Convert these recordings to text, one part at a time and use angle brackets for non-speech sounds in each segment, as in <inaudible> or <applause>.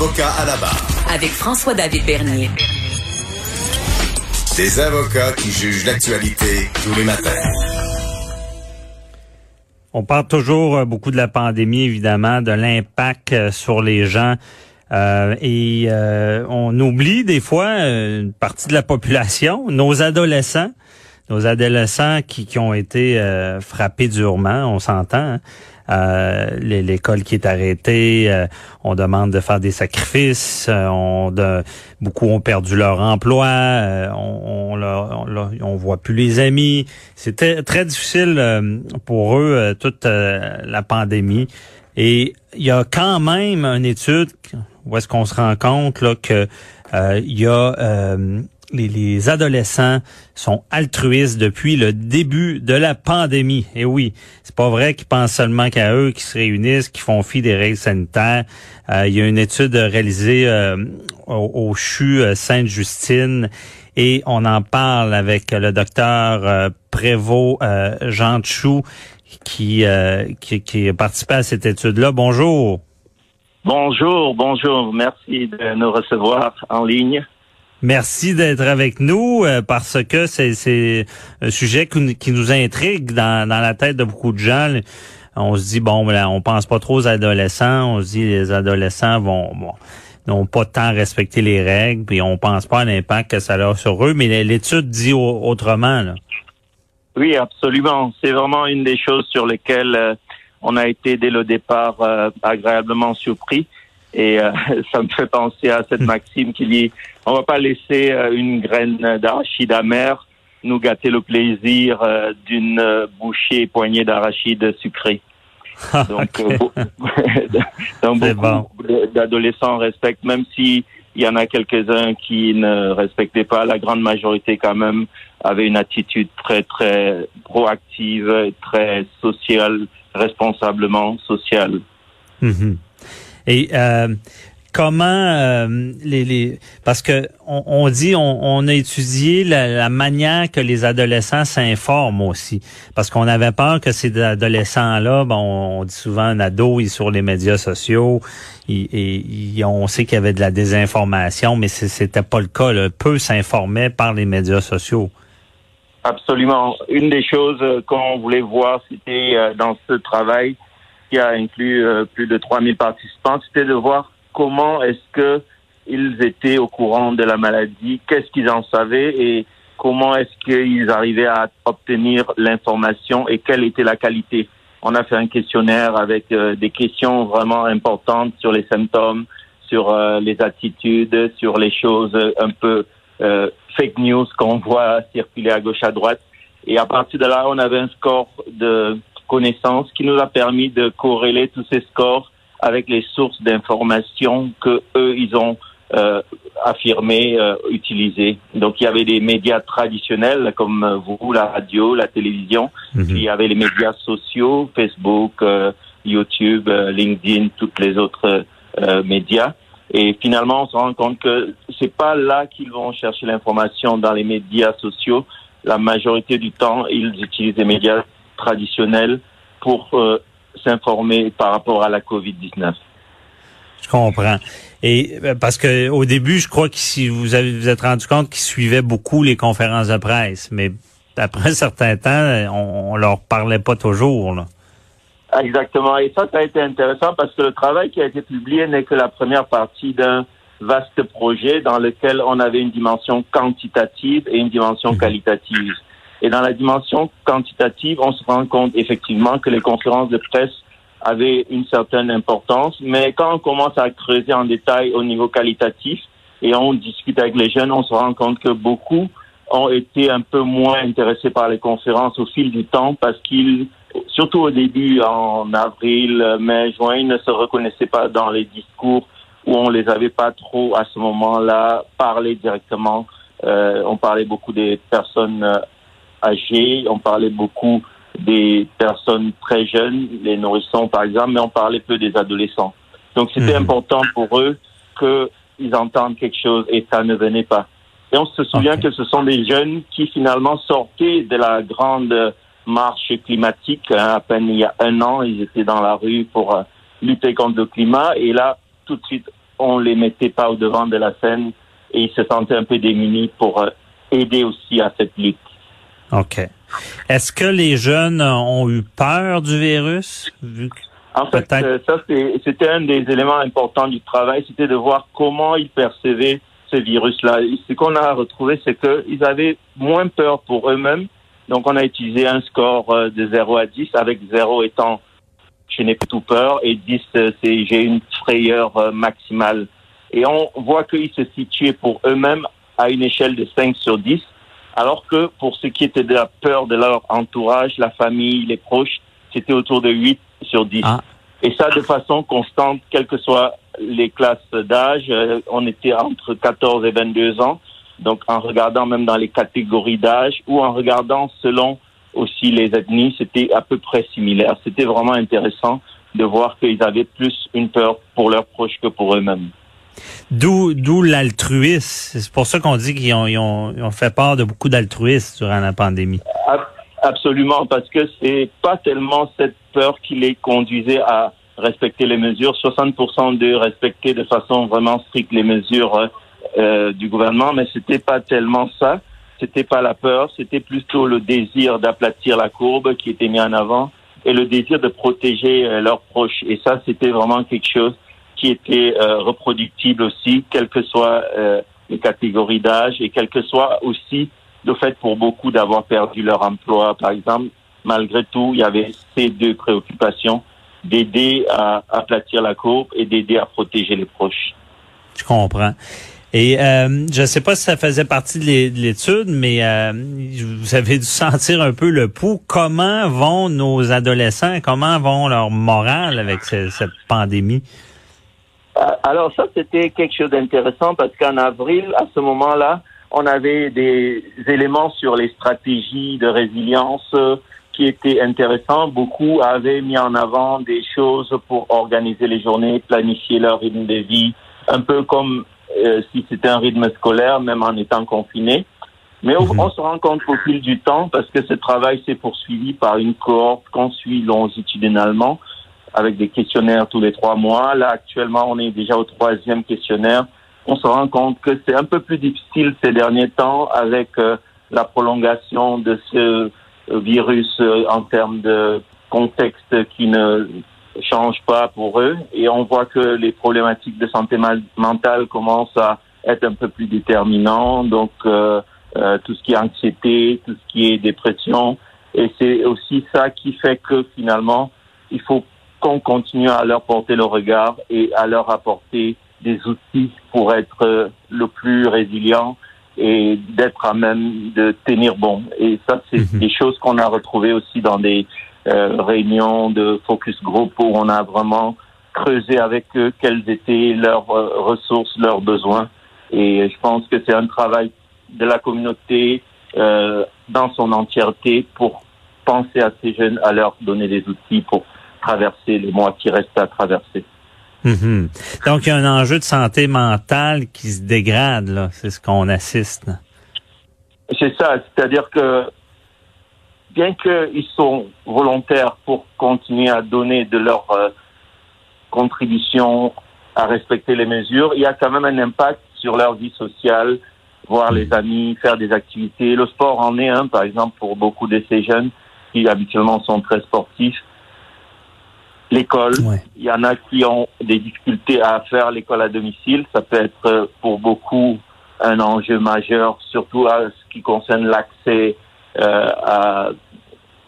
Avocat à la barre. Avec François-David Bernier. Des avocats qui jugent l'actualité tous les matins. On parle toujours euh, beaucoup de la pandémie, évidemment, de l'impact euh, sur les gens. Euh, et euh, on oublie des fois une partie de la population, nos adolescents, nos adolescents qui, qui ont été euh, frappés durement, on s'entend. hein. Euh, l'é- L'école qui est arrêtée, euh, on demande de faire des sacrifices, euh, on de, beaucoup ont perdu leur emploi, euh, on, on, leur- on, leur- on voit plus les amis. C'était très difficile euh, pour eux euh, toute la pandémie. Et il y a quand même une étude où est-ce qu'on se rend compte là, que il y a les, les adolescents sont altruistes depuis le début de la pandémie. Et oui, c'est pas vrai qu'ils pensent seulement qu'à eux, qui se réunissent, qui font fi des règles sanitaires. Euh, il y a une étude réalisée euh, au, au CHU euh, Sainte-Justine et on en parle avec le docteur euh, Prévost Jean Chou qui, qui, qui a participé à cette étude-là. Bonjour. Bonjour, bonjour. Merci de nous recevoir en ligne. Merci d'être avec nous euh, parce que c'est, un sujet qui, nous intrigue dans, dans la tête de beaucoup de gens. On se dit bon, là, on pense pas trop aux adolescents. On se dit les adolescents vont bon, n'ont pas tant respecté les règles, puis on pense pas à l'impact que ça a sur eux. Mais l'étude dit au- autrement. Là. Oui, absolument. C'est vraiment une des choses sur lesquelles euh, on a été dès le départ euh, agréablement surpris. Et euh, <laughs> ça me fait penser à cette maxime qui dit on va pas laisser euh, une graine d'arachide amère nous gâter le plaisir euh, d'une bouchée et poignée d'arachide sucrée. <laughs> Donc, beau- <laughs> donc beaucoup d'adolescents respectent, même si il y en a quelques-uns qui ne respectaient pas, la grande majorité quand même avait une attitude très très proactive, très sociale, responsablement sociale. Mhm. Et euh, comment euh, les, les parce que on, on dit on, on a étudié la, la manière que les adolescents s'informent aussi parce qu'on avait peur que ces adolescents là bon on dit souvent un ado il est sur les médias sociaux et, on sait qu'il y avait de la désinformation mais c'était pas le cas là. peu s'informaient par les médias sociaux Absolument. Une des choses euh, qu'on voulait voir, c'était euh, dans ce travail qui a inclus euh, plus de 3000 participants, c'était de voir comment est-ce que ils étaient au courant de la maladie, qu'est-ce qu'ils en savaient et comment est-ce qu'ils arrivaient à obtenir l'information et quelle était la qualité. On a fait un questionnaire avec euh, des questions vraiment importantes sur les symptômes, sur euh, les attitudes, sur les choses euh, un peu euh, fake news qu'on voit circuler à gauche à droite. Et à partir de là, on avait un score de connaissances qui nous a permis de corréler tous ces scores avec les sources d'informations que eux ils ont euh, affirmé euh, utiliser. Donc il y avait des médias traditionnels comme euh, vous, la radio, la télévision. Mhm. Puis il y avait les médias sociaux, Facebook, euh, YouTube, euh, LinkedIn, toutes les autres euh, médias. Et finalement, on se rend compte que c'est pas là qu'ils vont chercher l'information dans les médias sociaux. La majorité du temps, ils utilisent des médias traditionnels pour euh, s'informer par rapport à la COVID-19. Je comprends. Et euh, parce que au début, je crois que si vous avez vous êtes rendu compte qu'ils suivaient beaucoup les conférences de presse, mais après un certain temps, on, on leur parlait pas toujours. Là. Exactement. Et ça, ça a été intéressant parce que le travail qui a été publié n'est que la première partie d'un vaste projet dans lequel on avait une dimension quantitative et une dimension qualitative. Et dans la dimension quantitative, on se rend compte effectivement que les conférences de presse avaient une certaine importance, mais quand on commence à creuser en détail au niveau qualitatif et on discute avec les jeunes, on se rend compte que beaucoup ont été un peu moins intéressés par les conférences au fil du temps parce qu'ils surtout au début, en avril, mai, juin, ils ne se reconnaissaient pas dans les discours où on les avait pas trop à ce moment-là parlé directement. Euh, on parlait beaucoup des personnes âgées, on parlait beaucoup des personnes très jeunes, les nourrissons par exemple, mais on parlait peu des adolescents. Donc c'était Mhm. important pour eux qu'ils entendent quelque chose et ça ne venait pas. Et on se souvient que ce sont des jeunes qui finalement sortaient de la grande marche climatique. hein, à peine il y a un an, ils étaient dans la rue pour euh, lutter contre le climat. Et là, tout de suite, on les mettait pas au devant de la scène et ils se sentaient un peu démunis pour euh, aider aussi à cette lutte. OK. Est-ce que les jeunes ont eu peur du virus? En fait, euh, ça, c'était un des éléments importants du travail, c'était de voir comment ils percevaient ce virus-là. Ce qu'on a retrouvé, c'est qu'ils avaient moins peur pour eux-mêmes. Donc, on a utilisé un score euh, de 0 à 10, avec 0 étant je n'ai pas tout peur et 10, euh, c'est j'ai une frayeur maximale. Et on voit qu'ils se situaient pour eux-mêmes à une échelle de 5 sur 10, alors que pour ce qui était de la peur de leur entourage, la famille, les proches, c'était autour de 8 sur 10. Ah. Et ça de façon constante, quelles que soient les classes d'âge. Euh, on était entre 14 et 22 ans. Donc en regardant même dans les catégories d'âge ou en regardant selon aussi les ethnies, c'était à peu près similaire. C'était vraiment intéressant de voir qu'ils avaient plus une peur pour leurs proches que pour eux-mêmes. D'où, d'où l'altruisme. C'est pour ça qu'on dit qu'ils ont, fait part de beaucoup d'altruisme durant la pandémie. Ab- Absolument, parce que c'est pas tellement cette peur qui les conduisait à respecter les mesures. 60% d'eux respectaient de façon vraiment stricte les mesures euh, du gouvernement, mais c'était pas tellement ça. C'était pas la peur, c'était plutôt le désir d'aplatir la courbe qui était mis en avant et le désir de protéger euh, leurs proches. Et ça, c'était vraiment quelque chose qui était euh, reproductible aussi, quelles que soient euh, les catégories d'âge et quel que soit aussi le fait pour beaucoup d'avoir perdu leur emploi, par exemple. Malgré tout, il y avait ces deux préoccupations d'aider à aplatir la courbe et d'aider à protéger les proches. Je comprends. Et euh, je ne sais pas si ça faisait partie de l'é- de l'étude, mais vous avez dû sentir un peu le pouls. Comment vont nos adolescents? Comment vont leur morale avec ce- cette pandémie? Euh, Alors ça, c'était quelque chose d'intéressant parce qu'en avril, à ce moment-là, on avait des éléments sur les stratégies de résilience euh, qui étaient intéressants. Beaucoup avaient mis en avant des choses pour organiser les journées, planifier leur rythme de vie, un peu comme euh, si c'était un rythme scolaire, même en étant confiné. Mais on, Mhm. on se rend compte qu'au fil du temps, parce que ce travail s'est poursuivi par une cohorte qu'on suit longitudinalement, avec des questionnaires tous les trois mois. Là, actuellement, on est déjà au troisième questionnaire. On se rend compte que c'est un peu plus difficile ces derniers temps avec euh, la prolongation de ce euh, virus euh, en termes de contexte qui ne change pas pour eux. Et on voit que les problématiques de santé mentale commencent à être un peu plus déterminants. Donc, euh, tout ce qui est anxiété, tout ce qui est dépression. Et c'est aussi ça qui fait que finalement, il faut qu'on continue à leur porter le regard et à leur apporter des outils pour être euh, le plus résilient et d'être à même de tenir bon. Et ça, c'est Mhm. des choses qu'on a retrouvées aussi dans des euh, réunions de focus group où on a vraiment creusé avec eux quelles étaient leurs euh, ressources, leurs besoins. Et je pense que c'est un travail de la communauté euh, dans son entièreté pour penser à ces jeunes, à leur donner des outils pour traverser les mois qui restent à traverser. Mhm. Donc, il y a un enjeu de santé mentale qui se dégrade, là. C'est ce qu'on assiste. C'est ça, c'est-à-dire que bien qu'ils sont volontaires pour continuer à donner de leur euh, contribution à respecter les mesures, il y a quand même un impact sur leur vie sociale, voir les amis, faire des activités. Le sport en est un, par exemple, pour beaucoup de ces jeunes qui habituellement sont très sportifs. L'école, Ouais. il y en a qui ont des difficultés à faire l'école à domicile. Ça peut être euh, pour beaucoup un enjeu majeur, surtout à ce qui concerne l'accès euh, à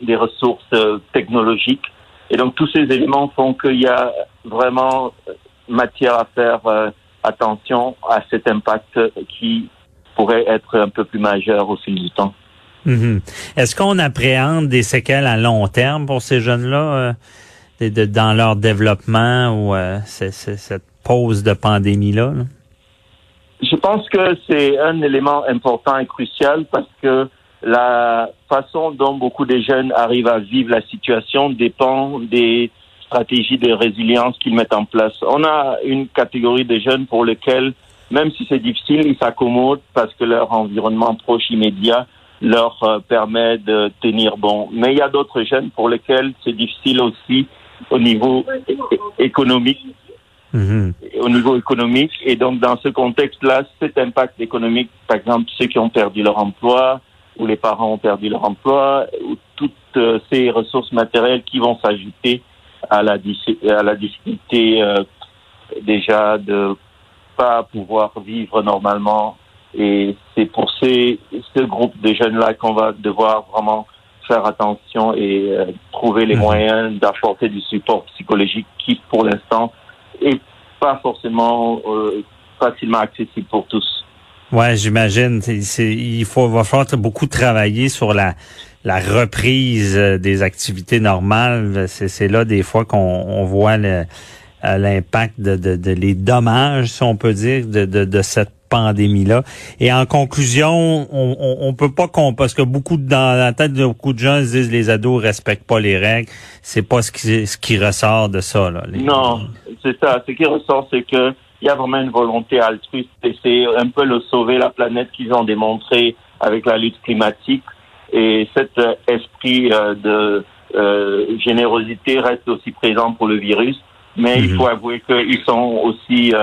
des ressources euh, technologiques. Et donc tous ces éléments font qu'il y a vraiment euh, matière à faire euh, attention à cet impact qui pourrait être un peu plus majeur au fil du temps. Mhm. Est-ce qu'on appréhende des séquelles à long terme pour ces jeunes-là de, dans leur développement ou euh, cette pause de pandémie-là? Je pense que c'est un élément important et crucial parce que la façon dont beaucoup de jeunes arrivent à vivre la situation dépend des stratégies de résilience qu'ils mettent en place. On a une catégorie de jeunes pour lesquels, même si c'est difficile, ils s'accommodent parce que leur environnement proche immédiat leur euh, permet de tenir bon. Mais il y a d'autres jeunes pour lesquels c'est difficile aussi au niveau économique. Mm-hmm. Au niveau économique. Et donc, dans ce contexte-là, cet impact économique, par exemple, ceux qui ont perdu leur emploi, ou les parents ont perdu leur emploi, ou toutes euh, ces ressources matérielles qui vont s'ajouter à la, à la difficulté euh, déjà de pas pouvoir vivre normalement et c'est pour ces, ce groupe de jeunes-là qu'on va devoir vraiment faire attention et euh, trouver les mhm. moyens d'apporter du support psychologique qui, pour l'instant, est pas forcément euh, facilement accessible pour tous. Ouais, j'imagine. Il faut va falloir beaucoup travailler sur la la reprise euh, des activités normales. C'est là des fois qu'on voit l'impact de, de, de, les dommages, si on peut dire, de, de, de cette pandémie-là. Et en conclusion, on, on, peut pas qu'on parce que beaucoup dans la tête de beaucoup de gens ils disent les ados respectent pas les règles. C'est pas ce qui ce qui ressort de ça là. Non, c'est ça. Ce qui ressort, c'est que il y a vraiment une volonté altruiste et c'est un peu le sauver la planète qu'ils ont démontré avec la lutte climatique et cet euh, esprit euh, de euh, générosité reste aussi présent pour le virus. Mais il mhm. faut avouer qu'ils sont aussi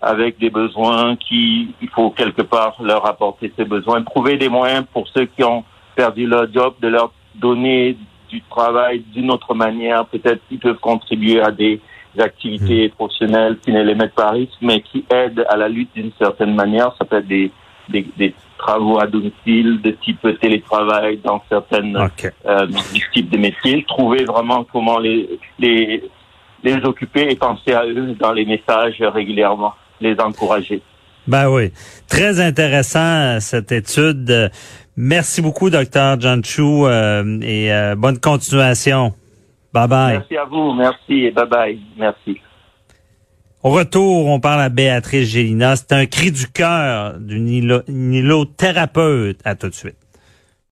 avec des besoins qui, il faut quelque part leur apporter ces besoins, trouver des moyens pour ceux qui ont perdu leur job, de leur donner du travail d'une autre manière. Peut-être qu'ils peuvent contribuer à des activités mmh. professionnelles qui ne les mettent pas à risque, mais qui aident à la lutte d'une certaine manière. Ça peut être des, des, des travaux à domicile de type télétravail dans certaines euh, types de métiers. Trouver vraiment comment les, les, les occuper et penser à eux dans les messages régulièrement les encourager. Ben oui, très intéressant cette étude. Merci beaucoup, docteur John Chou, euh, et euh, bonne continuation. Bye bye. Merci à vous, merci et bye bye. Merci. Au retour, on parle à Béatrice Gélina. C'est un cri du cœur d'une thérapeute. À tout de suite.